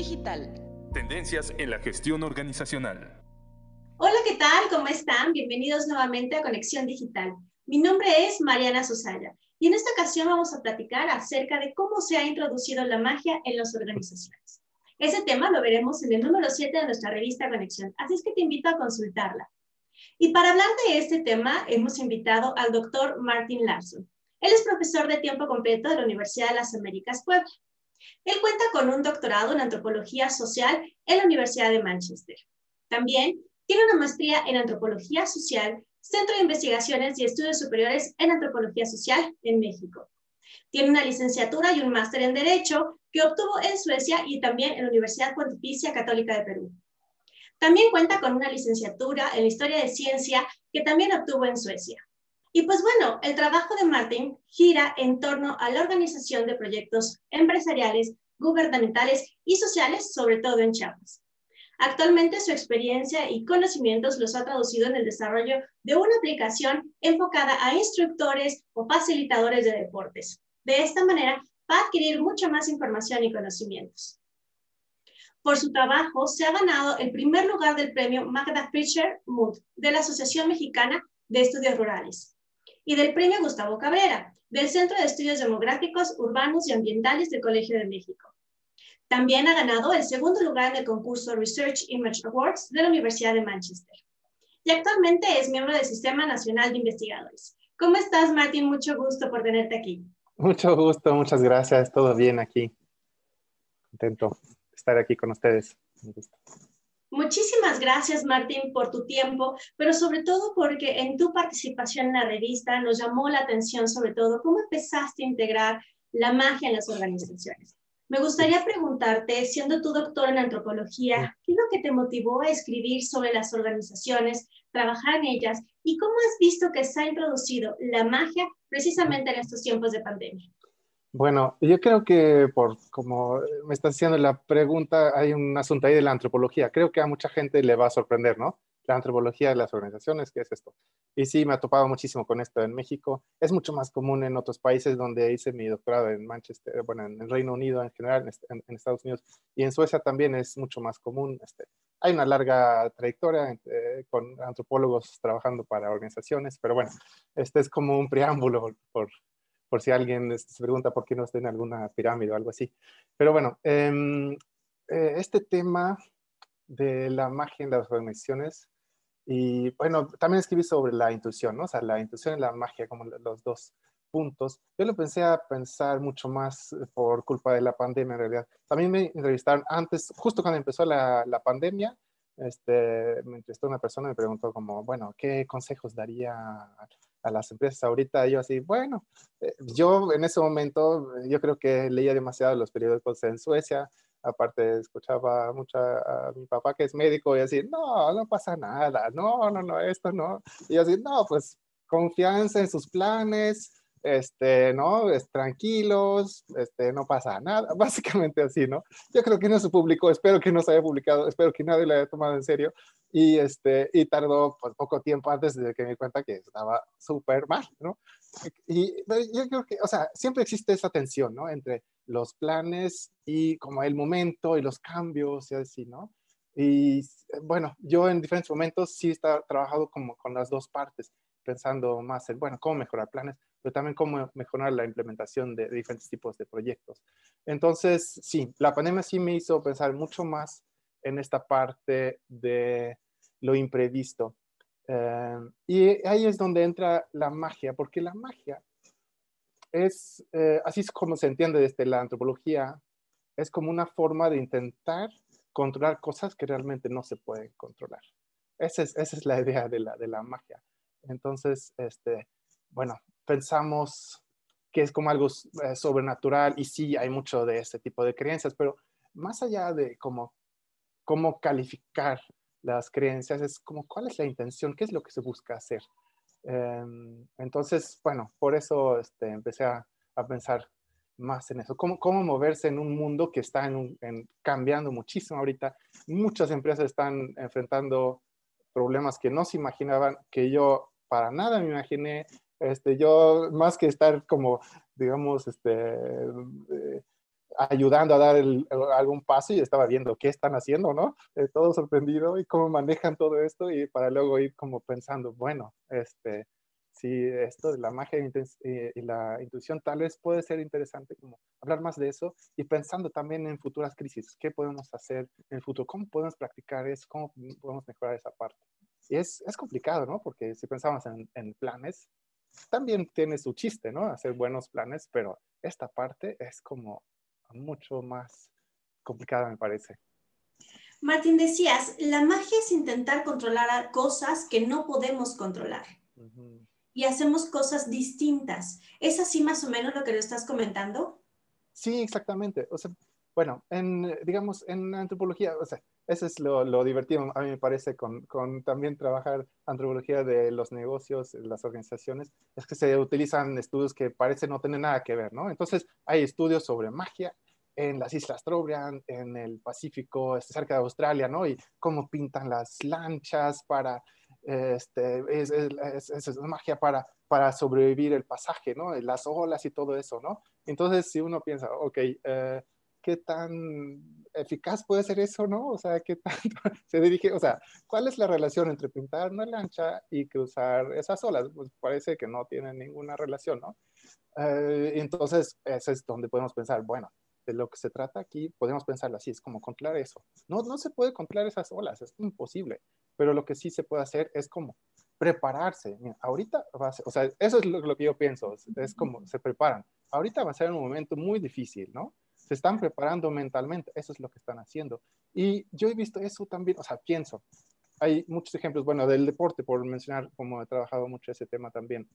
Digital. Tendencias en la gestión organizacional. Hola, ¿qué tal? ¿Cómo están? Bienvenidos nuevamente a Conexión Digital. Mi nombre es Mariana Susaya y en esta ocasión vamos a platicar acerca de cómo se ha introducido la magia en las organizaciones. Ese tema lo veremos en el número 7 de nuestra revista Conexión, así es que te invito a consultarla. Y para hablar de este tema, hemos invitado al doctor Martin Larson. Él es profesor de tiempo completo de la Universidad de las Américas Puebla. Él cuenta con un doctorado en antropología social en la Universidad de Manchester. También tiene una maestría en antropología social, Centro de Investigaciones y Estudios Superiores en Antropología Social en México. Tiene una licenciatura y un máster en Derecho que obtuvo en Suecia y también en la Universidad Pontificia Católica de Perú. También cuenta con una licenciatura en Historia de Ciencia que también obtuvo en Suecia. Y pues bueno, el trabajo de Martin gira en torno a la organización de proyectos empresariales, gubernamentales y sociales, sobre todo en Chiapas. Actualmente su experiencia y conocimientos los ha traducido en el desarrollo de una aplicación enfocada a instructores o facilitadores de deportes. De esta manera, va a adquirir mucha más información y conocimientos. Por su trabajo, se ha ganado el primer lugar del premio Magda Fischer Mood de la Asociación Mexicana de Estudios Rurales y del premio Gustavo Cabrera del Centro de Estudios Demográficos, Urbanos y Ambientales del Colegio de México. También ha ganado el segundo lugar en el concurso Research Image Awards de la Universidad de Manchester. Y actualmente es miembro del Sistema Nacional de Investigadores. ¿Cómo estás, Martín? Mucho gusto por tenerte aquí. Mucho gusto, muchas gracias. Todo bien aquí. Contento estar aquí con ustedes. Muchísimas gracias, Martín, por tu tiempo, pero sobre todo porque en tu participación en la revista nos llamó la atención, sobre todo, cómo empezaste a integrar la magia en las organizaciones. Me gustaría preguntarte, siendo tu doctor en antropología, ¿qué es lo que te motivó a escribir sobre las organizaciones, trabajar en ellas y cómo has visto que se ha introducido la magia precisamente en estos tiempos de pandemia? Bueno, yo creo que por como me estás haciendo la pregunta, hay un asunto ahí de la antropología. Creo que a mucha gente le va a sorprender, ¿no? La antropología de las organizaciones, ¿qué es esto? Y sí, me ha topado muchísimo con esto en México. Es mucho más común en otros países donde hice mi doctorado en Manchester, bueno, en el Reino Unido en general, en, Estados Unidos y en Suecia también es mucho más común. Este, hay una larga trayectoria eh, con antropólogos trabajando para organizaciones, pero bueno, este es como un preámbulo por, por si alguien este, se pregunta por qué no está en alguna pirámide o algo así. Pero bueno, em, eh, este tema de la magia en las organizaciones, y bueno, también escribí sobre la intuición, ¿no? O sea, la intuición y la magia como los dos puntos. Yo lo pensé a pensar mucho más por culpa de la pandemia en realidad. También me entrevistaron antes, justo cuando empezó la, la pandemia, este, me entrevistó una persona y me preguntó como, bueno, ¿qué consejos daría a las empresas ahorita? Yo así, bueno, eh, yo en ese momento, yo creo que leía demasiado los periódicos en Suecia, aparte escuchaba mucho a, mi papá que es médico y así, no, no pasa nada, no, no, no, esto no. Y yo así, no, pues confianza en sus planes, este, ¿no? Es, tranquilos, este, no pasa nada, básicamente así, ¿no? Yo creo que no se publicó, espero que no se haya publicado, espero que nadie lo haya tomado en serio y, este, y tardó pues, poco tiempo antes de que me di cuenta que estaba súper mal, ¿no? Y yo creo que, o sea, siempre existe esa tensión, ¿no? Entre los planes y como el momento y los cambios y así, ¿no? Y bueno, yo en diferentes momentos sí he trabajado como con las dos partes, pensando más en, bueno, cómo mejorar planes, pero también cómo mejorar la implementación de, diferentes tipos de proyectos. Entonces, sí, la pandemia sí me hizo pensar mucho más en esta parte de lo imprevisto. Eh, y ahí es donde entra la magia, porque la magia es, eh, así es como se entiende desde la antropología, es como una forma de intentar controlar cosas que realmente no se pueden controlar. Esa es, esa es la idea de la, de la magia. Entonces, este, bueno, pensamos que es como algo eh, sobrenatural y sí hay mucho de este tipo de creencias, pero más allá de cómo, cómo calificar las creencias, es como cuál es la intención, qué es lo que se busca hacer. Em, entonces, bueno, por eso este, empecé a, a, pensar más en eso, cómo, cómo moverse en un mundo que está en cambiando muchísimo ahorita. Muchas empresas están enfrentando problemas que no se imaginaban, que yo para nada me imaginé. Este, yo, más que estar como, digamos, este, eh, ayudando a dar algún paso y estaba viendo qué están haciendo, ¿no? Eh, todo sorprendido y cómo manejan todo esto y para luego ir como pensando, bueno, este, si esto de la magia eh, y la intuición tal vez puede ser interesante como hablar más de eso y pensando también en futuras crisis, qué podemos hacer en el futuro, cómo podemos practicar eso, cómo podemos mejorar esa parte. Y es, es complicado, ¿no? Porque si pensamos en, en planes, también tiene su chiste, ¿no? Hacer buenos planes, pero esta parte es como mucho más complicada, me parece. Martín, decías, la magia es intentar controlar cosas que no podemos controlar. Y hacemos cosas distintas. ¿Es así más o menos lo que lo estás comentando? Sí, exactamente. O sea, bueno, en, digamos, en antropología, o sea, eso es lo, divertido, a mí me parece, con, también trabajar antropología de los negocios, las organizaciones, es que se utilizan estudios que parecen no tener nada que ver, ¿no? Entonces, hay estudios sobre magia en las Islas Trobriand, en el Pacífico, este, cerca de Australia, ¿no? Y cómo pintan las lanchas para, este, es, es, es, magia para, para sobrevivir el pasaje, ¿no? Las olas y todo eso, ¿no? Entonces, si uno piensa, ok, eh, qué tan eficaz puede ser eso, ¿no? O sea, qué tanto se dirige, o sea, ¿cuál es la relación entre pintar una lancha y cruzar esas olas? Pues parece que no tienen ninguna relación, ¿no? Eh, entonces, ese es donde podemos pensar, bueno, de lo que se trata aquí, podemos pensarlo así, es como controlar eso. No, no se puede controlar esas olas, es imposible, pero lo que sí se puede hacer es como prepararse. Mira, ahorita va a ser, o sea, eso es lo, lo que yo pienso, es como se preparan. Ahorita va a ser un momento muy difícil, ¿no? Se están preparando mentalmente, eso es lo que están haciendo. Y yo he visto eso también, o sea, pienso, hay muchos ejemplos, bueno, del deporte, por mencionar, como he trabajado mucho ese tema también.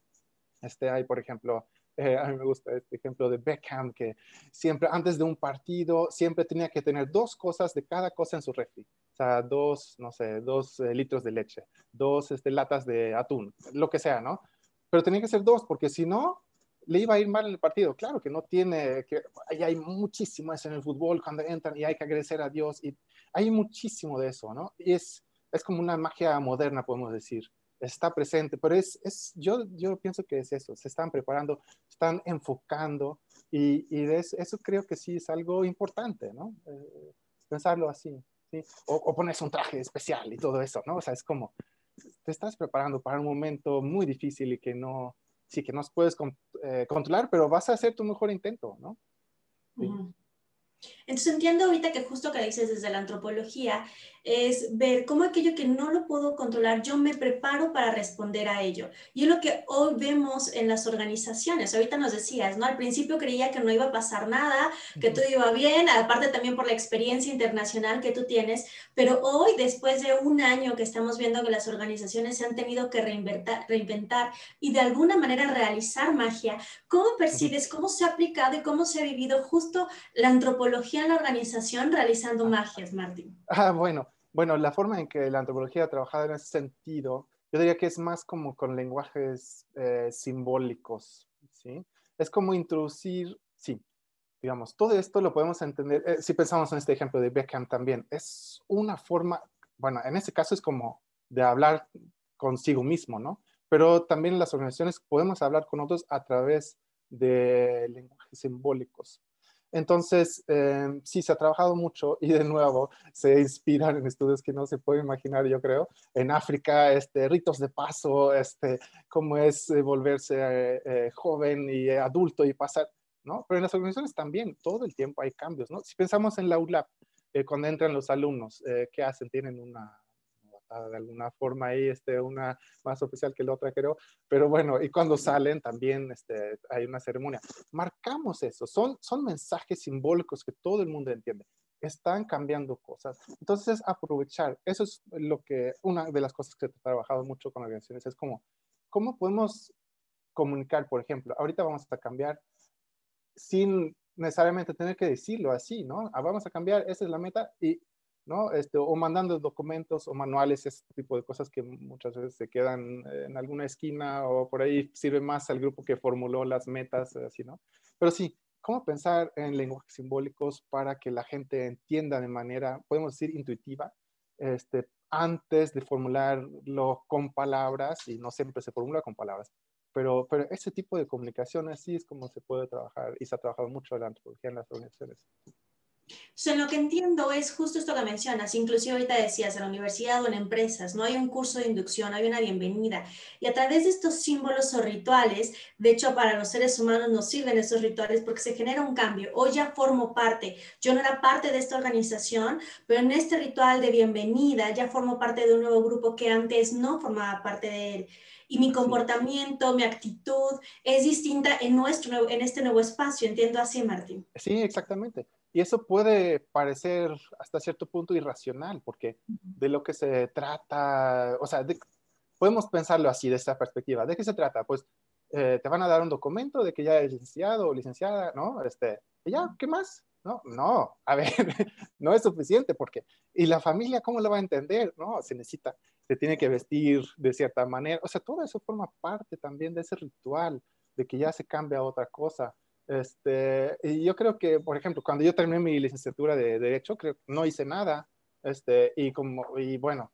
Este, hay, por ejemplo, eh, a mí me gusta este ejemplo de Beckham, que siempre antes de un partido, siempre tenía que tener dos cosas de cada cosa en su refri. O sea, dos, no sé, dos eh, litros de leche, dos este, latas de atún, lo que sea, ¿no? Pero tenía que ser dos, porque si no, le iba a ir mal en el partido. Claro que no tiene, que hay muchísimo eso en el fútbol cuando entran y hay que agradecer a Dios y hay muchísimo de eso, ¿no? Y es, es como una magia moderna, podemos decir. Está presente, pero es, es yo, yo pienso que es eso, se están preparando, están enfocando y, y eso, creo que sí es algo importante, ¿no? Eh, pensarlo así, ¿sí? O, o ponerse un traje especial y todo eso, ¿no? O sea, es como, te estás preparando para un momento muy difícil y que no, sí que no puedes eh, controlar, pero vas a hacer tu mejor intento, ¿no? Entonces entiendo ahorita que justo que dices desde la antropología es ver cómo aquello que no lo puedo controlar, yo me preparo para responder a ello. Y es lo que hoy vemos en las organizaciones. Ahorita nos decías, ¿no? Al principio creía que no iba a pasar nada, que todo iba bien, aparte también por la experiencia internacional que tú tienes, pero hoy, después de un año que estamos viendo que las organizaciones se han tenido que reinventar, reinventar y de alguna manera realizar magia, ¿cómo percibes, cómo se ha aplicado y cómo se ha vivido justo la antropología en la organización realizando magias, Martín? Ah, bueno. Bueno, la forma en que la antropología ha trabajado en ese sentido, yo diría que es más como con lenguajes eh, simbólicos, ¿sí? Es como introducir, sí, digamos, todo esto lo podemos entender, eh, si pensamos en este ejemplo de Beckham también, es una forma, bueno, en este caso es como de hablar consigo mismo, ¿no? Pero también las organizaciones podemos hablar con otros a través de lenguajes simbólicos. Entonces, eh, sí, se ha trabajado mucho y de nuevo se inspiran en estudios que no se puede imaginar, yo creo. En África, este, ritos de paso, este, cómo es eh, volverse eh, joven y adulto y pasar, ¿no? Pero en las organizaciones también, todo el tiempo hay cambios, ¿no? Si pensamos en la ULAP, cuando entran los alumnos, ¿qué hacen? Tienen una de alguna forma ahí, este, una más oficial que la otra, creo. Pero bueno, y cuando salen también este, hay una ceremonia. Marcamos eso, son, son mensajes simbólicos que todo el mundo entiende. Están cambiando cosas. Entonces, aprovechar, eso es lo que, una de las cosas que he trabajado mucho con organizaciones, es como, ¿cómo podemos comunicar, por ejemplo? Ahorita vamos a cambiar sin necesariamente tener que decirlo así, ¿no? Ah, vamos a cambiar, esa es la meta y ¿no? Este, o mandando documentos o manuales, ese tipo de cosas que muchas veces se quedan en alguna esquina o por ahí sirve más al grupo que formuló las metas, así, ¿no? Pero sí, ¿cómo pensar en lenguajes simbólicos para que la gente entienda de manera, podemos decir, intuitiva, este, antes de formularlo con palabras, y no siempre se formula con palabras, pero, pero ese tipo de comunicación así es como se puede trabajar y se ha trabajado mucho la antropología en las organizaciones. So, lo que entiendo es justo esto que mencionas, inclusive ahorita decías, en la universidad o en empresas, no hay un curso de inducción, hay una bienvenida. Y a través de estos símbolos o rituales, de hecho para los seres humanos nos sirven estos rituales porque se genera un cambio. Hoy ya formo parte, yo no era parte de esta organización, pero en este ritual de bienvenida ya formo parte de un nuevo grupo que antes no formaba parte de él y mi comportamiento, mi actitud es distinta en, nuestro, en este nuevo espacio. Entiendo así, Martín. Sí, exactamente. Y eso puede parecer hasta cierto punto irracional, porque de lo que se trata, o sea, podemos pensarlo así, de esta perspectiva. ¿De qué se trata? Pues eh, te van a dar un documento de que ya eres licenciado o licenciada, ¿no? Este, y ya, ¿qué más? No, no, a ver, no es suficiente porque, ¿y la familia cómo lo va a entender? No, se necesita, se tiene que vestir de cierta manera, o sea, todo eso forma parte también de ese ritual, de que ya se cambia a otra cosa. Este, y yo creo que, por ejemplo, cuando yo terminé mi licenciatura de Derecho, creo no hice nada. Este, y, como, y bueno,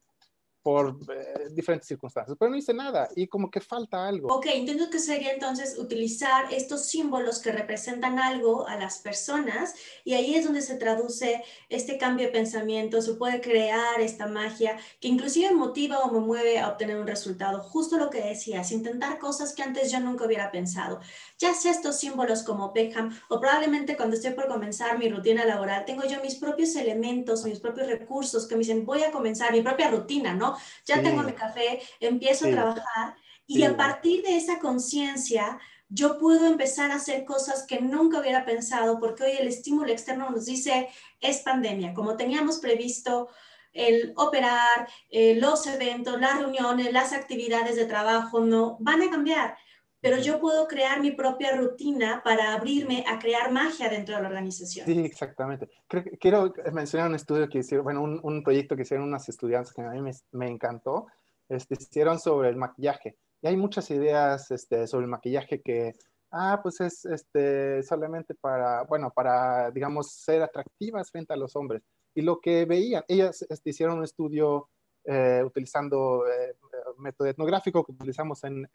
por eh, diferentes circunstancias, pero no hice nada y como que falta algo. Ok, entiendo que sería entonces utilizar estos símbolos que representan algo a las personas y ahí es donde se traduce este cambio de pensamiento, se puede crear esta magia que inclusive motiva o me mueve a obtener un resultado. Justo lo que decías, intentar cosas que antes yo nunca hubiera pensado. Ya sea estos símbolos como Beckham o probablemente cuando estoy por comenzar mi rutina laboral, tengo yo mis propios elementos, mis propios recursos que me dicen voy a comenzar mi propia rutina, ¿no? Ya tengo mi café, empiezo a trabajar y a partir de esa conciencia yo puedo empezar a hacer cosas que nunca hubiera pensado porque hoy el estímulo externo nos dice es pandemia, como teníamos previsto el operar, eh, los eventos, las reuniones, las actividades de trabajo, no, van a cambiar pero yo puedo crear mi propia rutina para abrirme a crear magia dentro de la organización. Sí, exactamente. quiero mencionar un estudio que hicieron, bueno, un, proyecto que hicieron unas estudiantes que a mí me, encantó. Este, hicieron sobre el maquillaje. Y hay muchas ideas este, sobre el maquillaje que, ah, pues es este, solamente para, bueno, para, digamos, ser atractivas frente a los hombres. Y lo que veían, ellas este, hicieron un estudio eh, utilizando eh, método etnográfico que utilizamos en,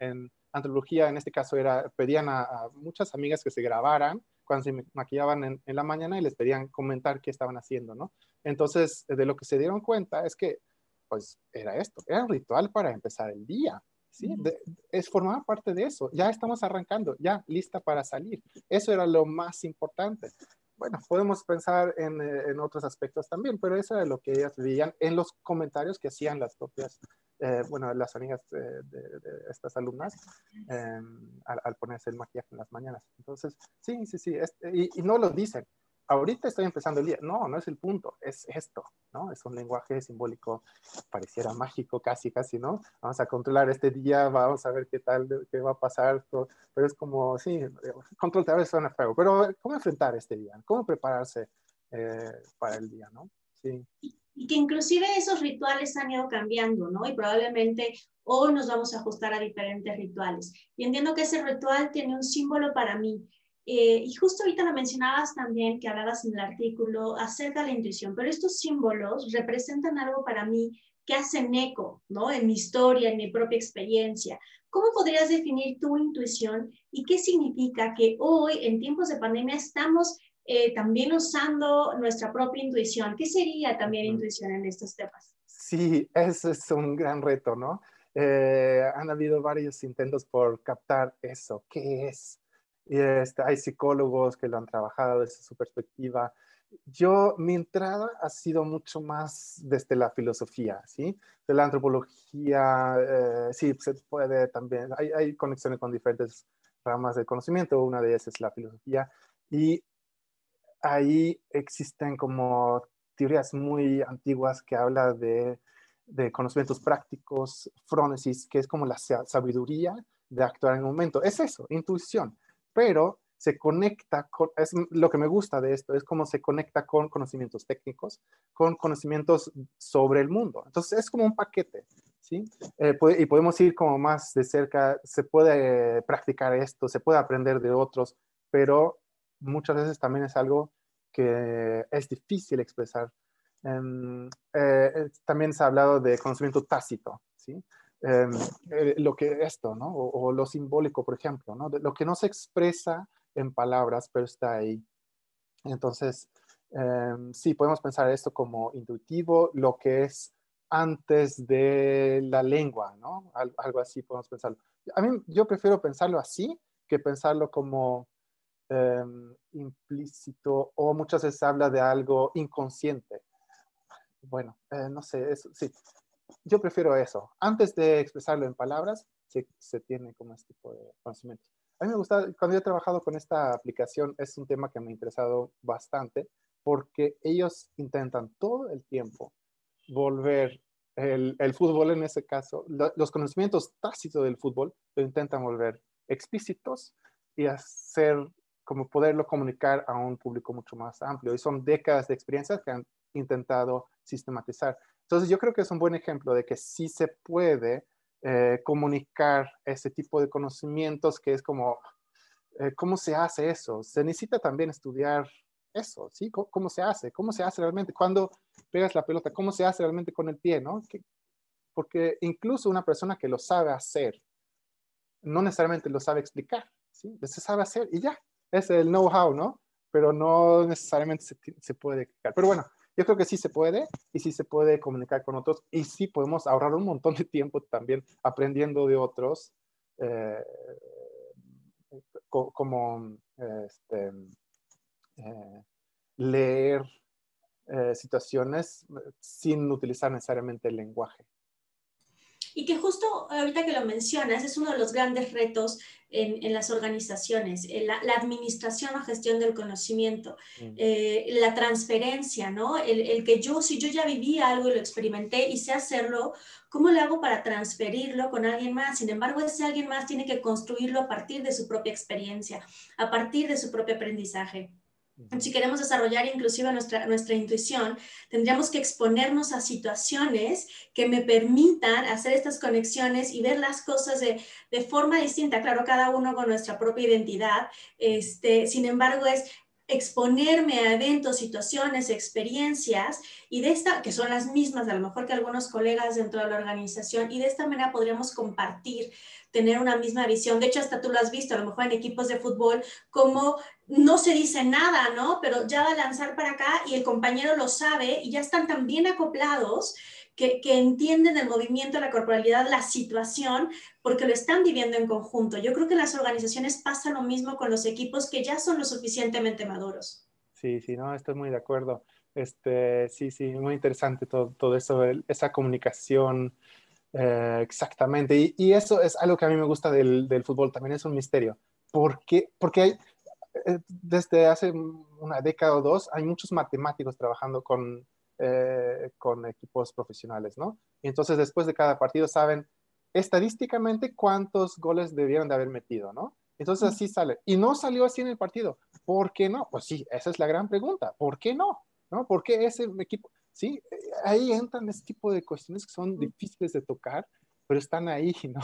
antropología, en este caso era, pedían a, muchas amigas que se grabaran cuando se maquillaban en, la mañana y les pedían comentar qué estaban haciendo, ¿no? Entonces, de lo que se dieron cuenta es que, pues, era esto, era un ritual para empezar el día, ¿sí? es formar parte de eso, ya estamos arrancando, ya lista para salir. Eso era lo más importante bueno, podemos pensar eh, en, otros aspectos también, pero eso es lo que ellas veían en los comentarios que hacían las propias, eh, bueno, las amigas de, estas alumnas em, al, ponerse el maquillaje en las mañanas. Entonces, sí, sí, sí, y, no lo dicen, ahorita estoy empezando el día. No, no es el punto, es esto, ¿no? Es un lenguaje simbólico, pareciera mágico casi, casi, ¿no? Vamos a controlar este día, vamos a ver qué tal, qué va a pasar, pero es como, sí, control a veces suena feo, pero ¿cómo enfrentar este día? ¿Cómo prepararse eh, para el día, ¿no? Sí. Y que inclusive esos rituales han ido cambiando, ¿no? Y probablemente hoy nos vamos a ajustar a diferentes rituales. Y entiendo que ese ritual tiene un símbolo para mí, eh, y justo ahorita lo mencionabas también, que hablabas en el artículo acerca de la intuición, pero estos símbolos representan algo para mí que hacen eco, ¿no? En mi historia, en mi propia experiencia. ¿Cómo podrías definir tu intuición y qué significa que hoy, en tiempos de pandemia, estamos eh, también usando nuestra propia intuición? ¿Qué sería también intuición en estos temas? Sí, ese es un gran reto, ¿no? Eh, han habido varios intentos por captar eso. ¿Qué es? Y este, hay psicólogos que lo han trabajado desde su perspectiva. Yo, mi entrada ha sido mucho más desde la filosofía, ¿sí? De la antropología, eh, sí, se puede también, hay, hay conexiones con diferentes ramas del conocimiento, una de ellas es la filosofía, y ahí existen como teorías muy antiguas que hablan de, de conocimientos prácticos, frónesis, que es como la sabiduría de actuar en un momento. Es eso, intuición pero se conecta con, es lo que me gusta de esto, es cómo se conecta con conocimientos técnicos, con conocimientos sobre el mundo. Entonces es como un paquete, ¿sí? Eh, y podemos ir como más de cerca, se puede practicar esto, se puede aprender de otros, pero muchas veces también es algo que es difícil expresar. Em, eh, también se ha hablado de conocimiento tácito, ¿sí? Em, eh, lo que esto, ¿no? O, lo simbólico, por ejemplo, ¿no? lo que no se expresa en palabras, pero está ahí. Entonces, em, sí, podemos pensar esto como intuitivo, lo que es antes de la lengua, ¿no? algo así podemos pensarlo. A mí, yo prefiero pensarlo así que pensarlo como em, implícito o muchas veces habla de algo inconsciente. Bueno, eh, no sé, sí, yo prefiero eso. Antes de expresarlo en palabras, se, se tiene como este tipo de conocimiento. A mí me gusta, cuando yo he trabajado con esta aplicación, es un tema que me ha interesado bastante porque ellos intentan todo el tiempo volver el, el fútbol en ese caso, los conocimientos tácitos del fútbol, lo intentan volver explícitos y hacer como poderlo comunicar a un público mucho más amplio. Y son décadas de experiencias que han intentado sistematizar. Entonces yo creo que es un buen ejemplo de que sí se puede eh, comunicar ese tipo de conocimientos que es como, eh, ¿cómo se hace eso? Se necesita también estudiar eso, ¿sí? ¿Cómo, se hace? ¿Cómo se hace realmente? Cuando pegas la pelota, ¿cómo se hace realmente con el pie, no? porque incluso una persona que lo sabe hacer, no necesariamente lo sabe explicar, ¿sí? Se sabe hacer y ya, es el know-how, ¿no? Pero no necesariamente se, se puede explicar. Pero bueno, yo creo que sí se puede y sí se puede comunicar con otros y sí podemos ahorrar un montón de tiempo también aprendiendo de otros, eh, como este, eh, leer eh, situaciones sin utilizar necesariamente el lenguaje y que justo ahorita que lo mencionas, es uno de los grandes retos en, las organizaciones, la, administración o gestión del conocimiento, mm. eh, la transferencia, ¿no? El, que yo, si yo ya viví algo y lo experimenté y sé hacerlo, ¿cómo lo hago para transferirlo con alguien más? Sin embargo, ese alguien más tiene que construirlo a partir de su propia experiencia, a partir de su propio aprendizaje. Si queremos desarrollar inclusive nuestra, nuestra intuición, tendríamos que exponernos a situaciones que me permitan hacer estas conexiones y ver las cosas de, de forma distinta. Claro, cada uno con nuestra propia identidad. Este, sin embargo, es exponerme a eventos, situaciones, experiencias y de esta, que son las mismas a lo mejor que algunos colegas dentro de la organización y de esta manera podríamos compartir, tener una misma visión. De hecho, hasta tú lo has visto, a lo mejor en equipos de fútbol, como no se dice nada, ¿no? Pero ya va a lanzar para acá y el compañero lo sabe y ya están tan bien acoplados que, entienden el movimiento, la corporalidad, la situación, porque lo están viviendo en conjunto. Yo creo que en las organizaciones pasa lo mismo con los equipos que ya son lo suficientemente maduros. Sí, sí, no, estoy muy de acuerdo. Este, sí, sí, muy interesante todo, todo eso, esa comunicación. Eh, exactamente, y, eso es algo que a mí me gusta del, del fútbol, también es un misterio. ¿Por qué? Porque hay, eh, desde hace una década o dos hay muchos matemáticos trabajando con, eh, con equipos profesionales, ¿no? Y entonces después de cada partido saben estadísticamente cuántos goles debieron de haber metido, ¿no? Entonces así sale. Y no salió así en el partido. ¿Por qué no? Pues sí, esa es la gran pregunta. ¿Por qué no? ¿No? ¿Por qué ese equipo? Sí, ahí entran ese tipo de cuestiones que son difíciles de tocar, pero están ahí, ¿no?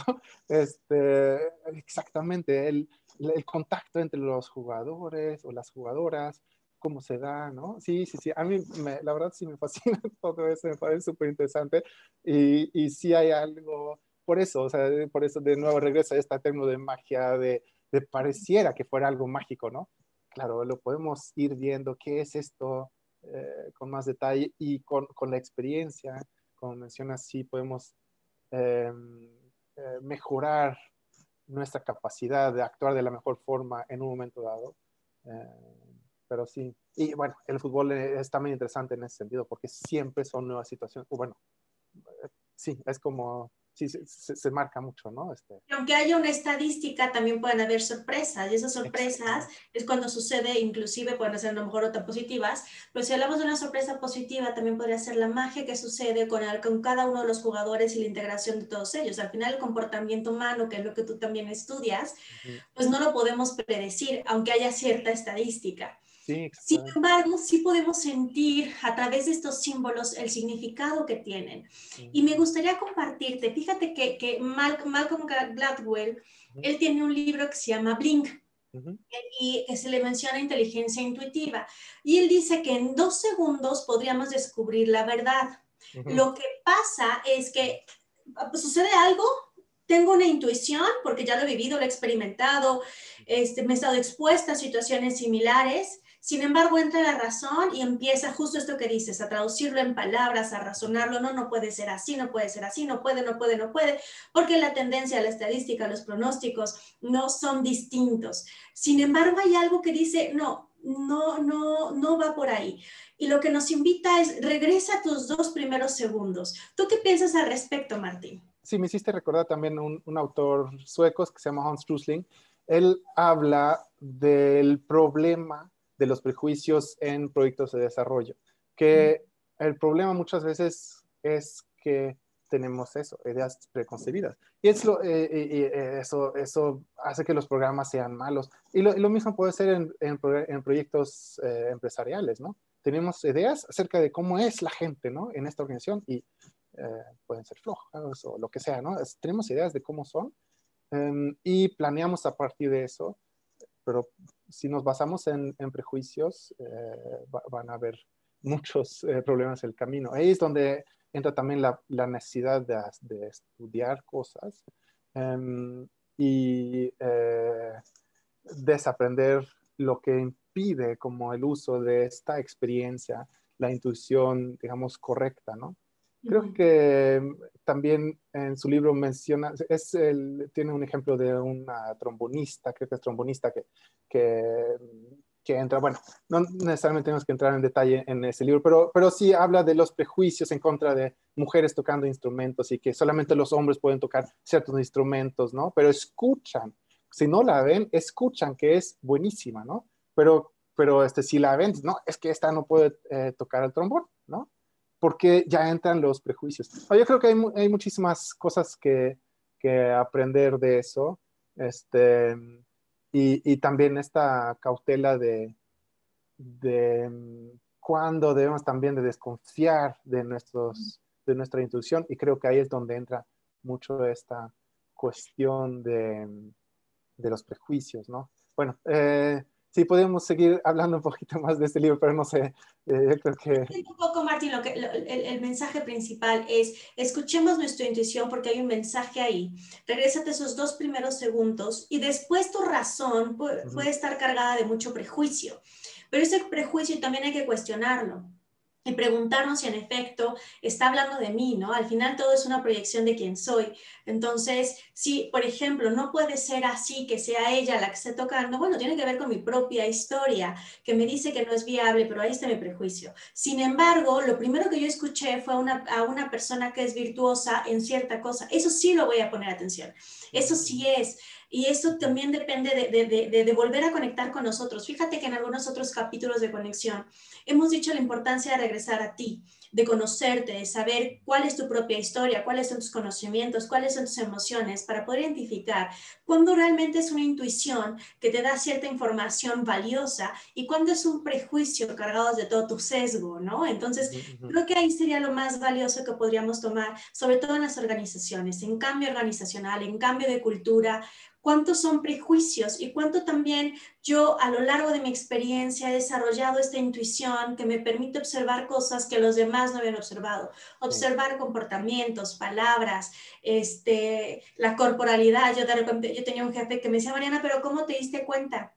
Este, exactamente, el, el contacto entre los jugadores o las jugadoras, cómo se da, ¿no? Sí, sí, sí. A mí, la verdad, sí me fascina todo eso, me parece súper interesante. Y, y sí hay algo, por eso, o sea, por eso de nuevo regresa esta término de magia, de, de pareciera que fuera algo mágico, ¿no? Claro, lo podemos ir viendo, ¿qué es esto? Eh, con más detalle y con, con, la experiencia, como mencionas, sí podemos em, eh, mejorar nuestra capacidad de actuar de la mejor forma en un momento dado. Eh, pero sí. Y bueno, el fútbol es también interesante en ese sentido porque siempre son nuevas situaciones. Bueno, sí, es como, sí, se, marca mucho, ¿no? Este... Aunque haya una estadística, también pueden haber sorpresas y esas sorpresas es cuando sucede, inclusive pueden ser a lo mejor otras positivas, pero si hablamos de una sorpresa positiva, también podría ser la magia que sucede con, con cada uno de los jugadores y la integración de todos ellos. Al final el comportamiento humano, que es lo que tú también estudias, pues no lo podemos predecir, aunque haya cierta estadística. Sin embargo, sí podemos sentir a través de estos símbolos el significado que tienen. Y me gustaría compartirte, fíjate que, que Malcolm Gladwell, él tiene un libro que se llama Blink. Y que se le menciona inteligencia intuitiva. Y él dice que en dos segundos podríamos descubrir la verdad. Lo que pasa es que sucede algo, tengo una intuición, porque ya lo he vivido, lo he experimentado, este, me he estado expuesta a situaciones similares, sin embargo, entra la razón y empieza justo esto que dices, a traducirlo en palabras, a razonarlo, no, no puede ser así, no puede ser así, no puede, no puede, no puede, porque la tendencia, la estadística, los pronósticos no son distintos. Sin embargo, hay algo que dice, no, no, no, no va por ahí. Y lo que nos invita es, regresa a tus dos primeros segundos. ¿Tú qué piensas al respecto, Martín? Sí, me hiciste recordar también un, un autor sueco que se llama Hans Rosling. Él habla del problema de los prejuicios en proyectos de desarrollo, que el problema muchas veces es que tenemos eso, ideas preconcebidas. Y, es lo, eh, eh, eso, eso hace que los programas sean malos. Y lo, mismo puede ser en, en, proyectos eh, empresariales, ¿no? Tenemos ideas acerca de cómo es la gente, ¿no? En esta organización y pueden ser flojas o lo que sea, ¿no? tenemos ideas de cómo son em, y planeamos a partir de eso, pero si nos basamos en, prejuicios, eh, van a haber muchos eh, problemas en el camino. Ahí es donde entra también la, necesidad de, estudiar cosas em, y eh, desaprender lo que impide como el uso de esta experiencia, la intuición, digamos, correcta, ¿no? Creo que también en su libro menciona, es el, tiene un ejemplo de una trombonista, creo que es trombonista, que, que, que, entra, bueno, no necesariamente tenemos que entrar en detalle en ese libro, pero, pero sí habla de los prejuicios en contra de mujeres tocando instrumentos y que solamente los hombres pueden tocar ciertos instrumentos, ¿no? Pero escuchan, si no la ven, escuchan que es buenísima, ¿no? Pero, pero este, si la ven, no, es que esta no puede eh, tocar el trombón, ¿no? Porque ya entran los prejuicios. Yo creo que hay, muchísimas cosas que, aprender de eso. Este, y, también esta cautela de, de cuándo debemos también de desconfiar de, nuestros, de nuestra intuición. Y creo que ahí es donde entra mucho esta cuestión de, de los prejuicios, ¿no? Bueno, eh, sí podemos seguir hablando un poquito más de este libro, pero no sé, eh, creo que... Un poco, Martín, lo que, el, mensaje principal es, escuchemos nuestra intuición porque hay un mensaje ahí. Regrésate esos dos primeros segundos y después tu razón puede, puede estar cargada de mucho prejuicio, pero ese prejuicio también hay que cuestionarlo y preguntarnos si en efecto está hablando de mí, ¿no? Al final todo es una proyección de quién soy. Entonces, si, por ejemplo, no puede ser así, que sea ella la que esté tocando, bueno, tiene que ver con mi propia historia, que me dice que no es viable, pero ahí está mi prejuicio. Sin embargo, lo primero que yo escuché fue a una, a una persona que es virtuosa en cierta cosa. Eso sí lo voy a poner atención. Eso sí es. Y eso también depende de, volver a conectar con nosotros. Fíjate que en algunos otros capítulos de conexión hemos dicho la importancia de regresar a ti, de conocerte, de saber cuál es tu propia historia, cuáles son tus conocimientos, cuáles son tus emociones, para poder identificar cuándo realmente es una intuición que te da cierta información valiosa y cuándo es un prejuicio cargado de todo tu sesgo, ¿no? Entonces, creo que ahí sería lo más valioso que podríamos tomar, sobre todo en las organizaciones, en cambio organizacional, en cambio de cultura, cuántos son prejuicios y cuánto también yo a lo largo de mi experiencia he desarrollado esta intuición que me permite observar cosas que los demás no habían observado, observar comportamientos, palabras, este, la corporalidad. Yo de repente, yo tenía un jefe que me decía, Mariana, pero ¿cómo te diste cuenta?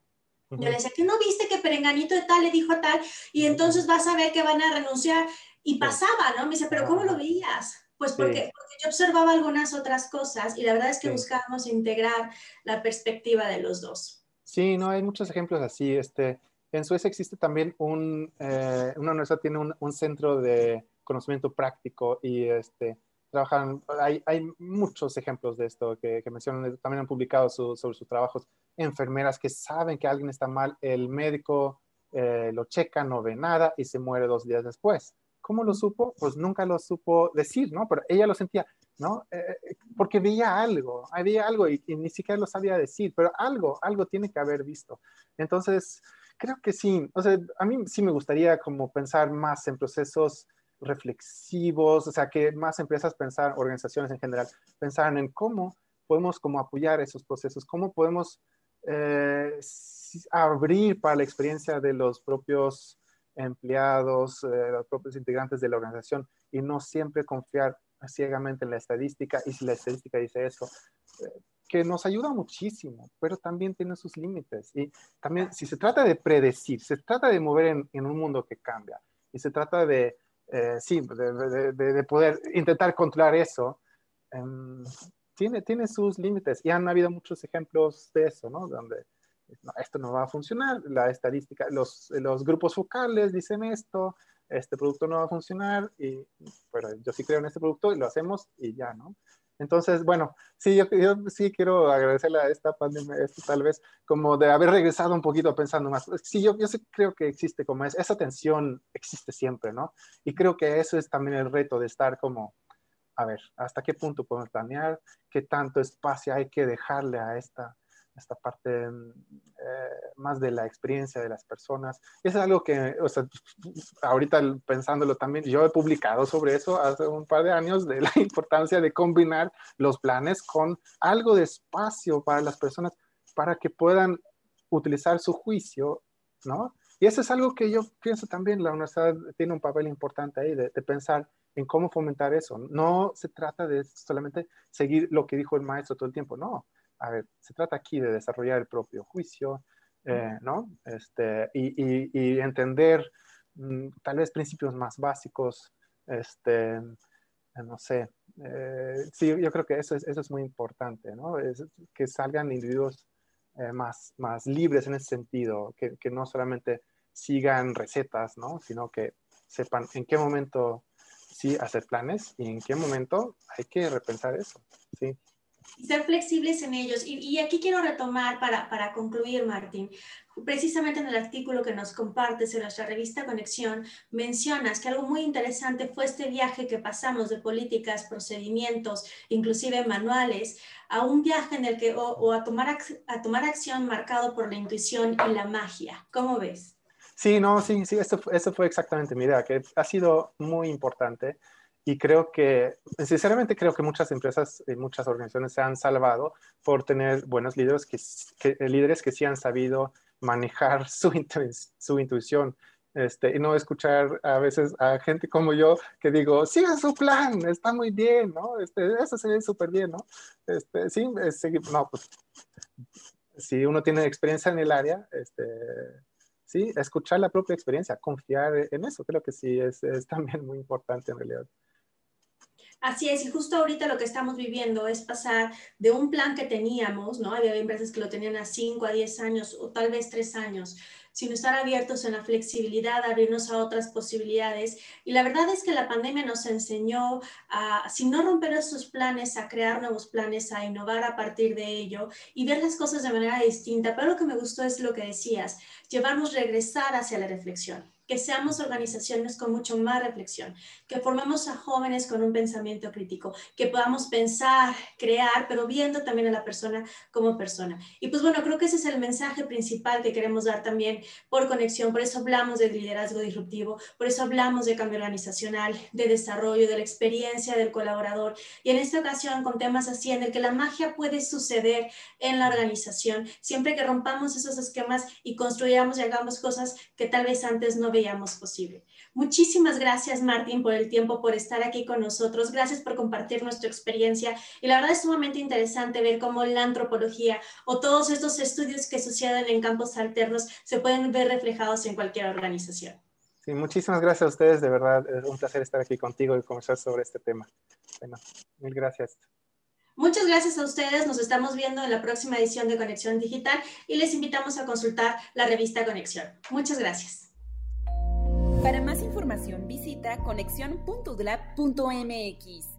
Yo le decía, que no viste que Perenganito de tal le dijo tal? Y entonces vas a ver que van a renunciar. Y pasaba, ¿no? Me dice, pero ¿cómo lo veías? Pues porque, yo observaba algunas otras cosas y la verdad es que buscábamos integrar la perspectiva de los dos. Sí, no, hay muchos ejemplos así. Este, en Suecia existe también un, eh, una universidad tiene un, un, centro de conocimiento práctico y este, trabajan, hay, hay muchos ejemplos de esto que, que mencionan, también han publicado sobre sus trabajos, enfermeras que saben que alguien está mal, el médico eh, lo checa, no ve nada y se muere dos días después. ¿Cómo lo supo? Pues nunca lo supo decir, ¿no? Pero ella lo sentía, ¿no? Eh, eh, porque veía algo, había algo y, ni siquiera lo sabía decir, pero algo, algo tiene que haber visto. Entonces, creo que sí, o sea, a mí sí me gustaría como pensar más en procesos reflexivos, o sea, que más empresas pensar, organizaciones en general, pensaran en cómo podemos como apoyar esos procesos, cómo podemos eh, abrir para la experiencia de los propios empleados, los propios integrantes de la organización y no siempre confiar ciegamente en la estadística y si la estadística dice eso, eh, que nos ayuda muchísimo, pero también tiene sus límites. Y también si se trata de predecir, se trata de mover en, un mundo que cambia y se trata de, eh, sí, de, de, de, poder intentar controlar eso, um, tiene, tiene sus límites. Y han habido muchos ejemplos de eso, ¿no? Donde no, esto no va a funcionar, la estadística, los, los grupos focales dicen esto, este producto no va a funcionar, y, pero yo sí creo en este producto y lo hacemos y ya, ¿no? Entonces, bueno, sí, yo, sí quiero agradecerle a esta pandemia, tal vez, como de haber regresado un poquito pensando más. Sí, yo, yo creo que existe como es, esa tensión existe siempre, ¿no? Y creo que eso es también el reto de estar como, a ver, ¿hasta qué punto podemos planear? ¿Qué tanto espacio hay que dejarle a esta, esta parte eh, más de la experiencia de las personas. Es algo que, o sea, ahorita pensándolo también, yo he publicado sobre eso hace un par de años de la importancia de combinar los planes con algo de espacio para las personas para que puedan utilizar su juicio, ¿no? Y eso es algo que yo pienso también, la universidad tiene un papel importante ahí de, de pensar en cómo fomentar eso. No se trata de solamente seguir lo que dijo el maestro todo el tiempo, no a ver, se trata aquí de desarrollar el propio juicio, eh, ¿no? Este, y, y, y entender mmm, tal vez principios más básicos, este, eh, no sé, eh, sí, yo creo que eso es, eso es muy importante, ¿no? Es que salgan individuos eh, más, más libres en ese sentido, que, que, no solamente sigan recetas, ¿no? Sino que sepan en qué momento sí hacer planes y en qué momento hay que repensar eso, ¿sí? Ser flexibles en ellos. Y, y, aquí quiero retomar para, para concluir, Martín. Precisamente en el artículo que nos compartes en nuestra revista Conexión, mencionas que algo muy interesante fue este viaje que pasamos de políticas, procedimientos, inclusive manuales, a un viaje en el que, o, o a, tomar, a tomar acción marcado por la intuición y la magia. ¿Cómo ves? Sí, no, sí, sí, eso, eso fue exactamente mi idea, que ha sido muy importante y creo que, sinceramente creo que muchas empresas y muchas organizaciones se han salvado por tener buenos líderes que, que líderes que sí han sabido manejar su, su intuición. Este, y no escuchar a veces a gente como yo que digo, siga su plan, está muy bien, ¿no? Este, eso se ve súper bien, ¿no? Este, sí, es, no, pues, si uno tiene experiencia en el área, este, sí, escuchar la propia experiencia, confiar en eso, creo que sí es, es también muy importante en realidad. Así es, y justo ahorita lo que estamos viviendo es pasar de un plan que teníamos, ¿no? Había empresas que lo tenían a 5, a 10 años o tal vez 3 años, sino estar abiertos en la flexibilidad, abrirnos a otras posibilidades. Y la verdad es que la pandemia nos enseñó a, si no romper esos planes, a crear nuevos planes, a innovar a partir de ello y ver las cosas de manera distinta. Pero lo que me gustó es lo que decías, llevarnos regresar hacia la reflexión que seamos organizaciones con mucho más reflexión, que formemos a jóvenes con un pensamiento crítico, que podamos pensar, crear, pero viendo también a la persona como persona. Y pues bueno, creo que ese es el mensaje principal que queremos dar también por conexión, por eso hablamos de liderazgo disruptivo, por eso hablamos de cambio organizacional, de desarrollo, de la experiencia del colaborador, y en esta ocasión con temas así en el que la magia puede suceder en la organización, siempre que rompamos esos esquemas y construyamos y hagamos cosas que tal vez antes no veíamos posible. Muchísimas gracias, Martín, por el tiempo, por estar aquí con nosotros. Gracias por compartir nuestra experiencia. Y la verdad es sumamente interesante ver cómo la antropología o todos estos estudios que suceden en campos alternos se pueden ver reflejados en cualquier organización. Sí, muchísimas gracias a ustedes. De verdad, es un placer estar aquí contigo y conversar sobre este tema. Bueno, mil gracias. Muchas gracias a ustedes. Nos estamos viendo en la próxima edición de Conexión Digital y les invitamos a consultar la revista Conexión. Muchas gracias. Para más información visita conexión.udlab.mx.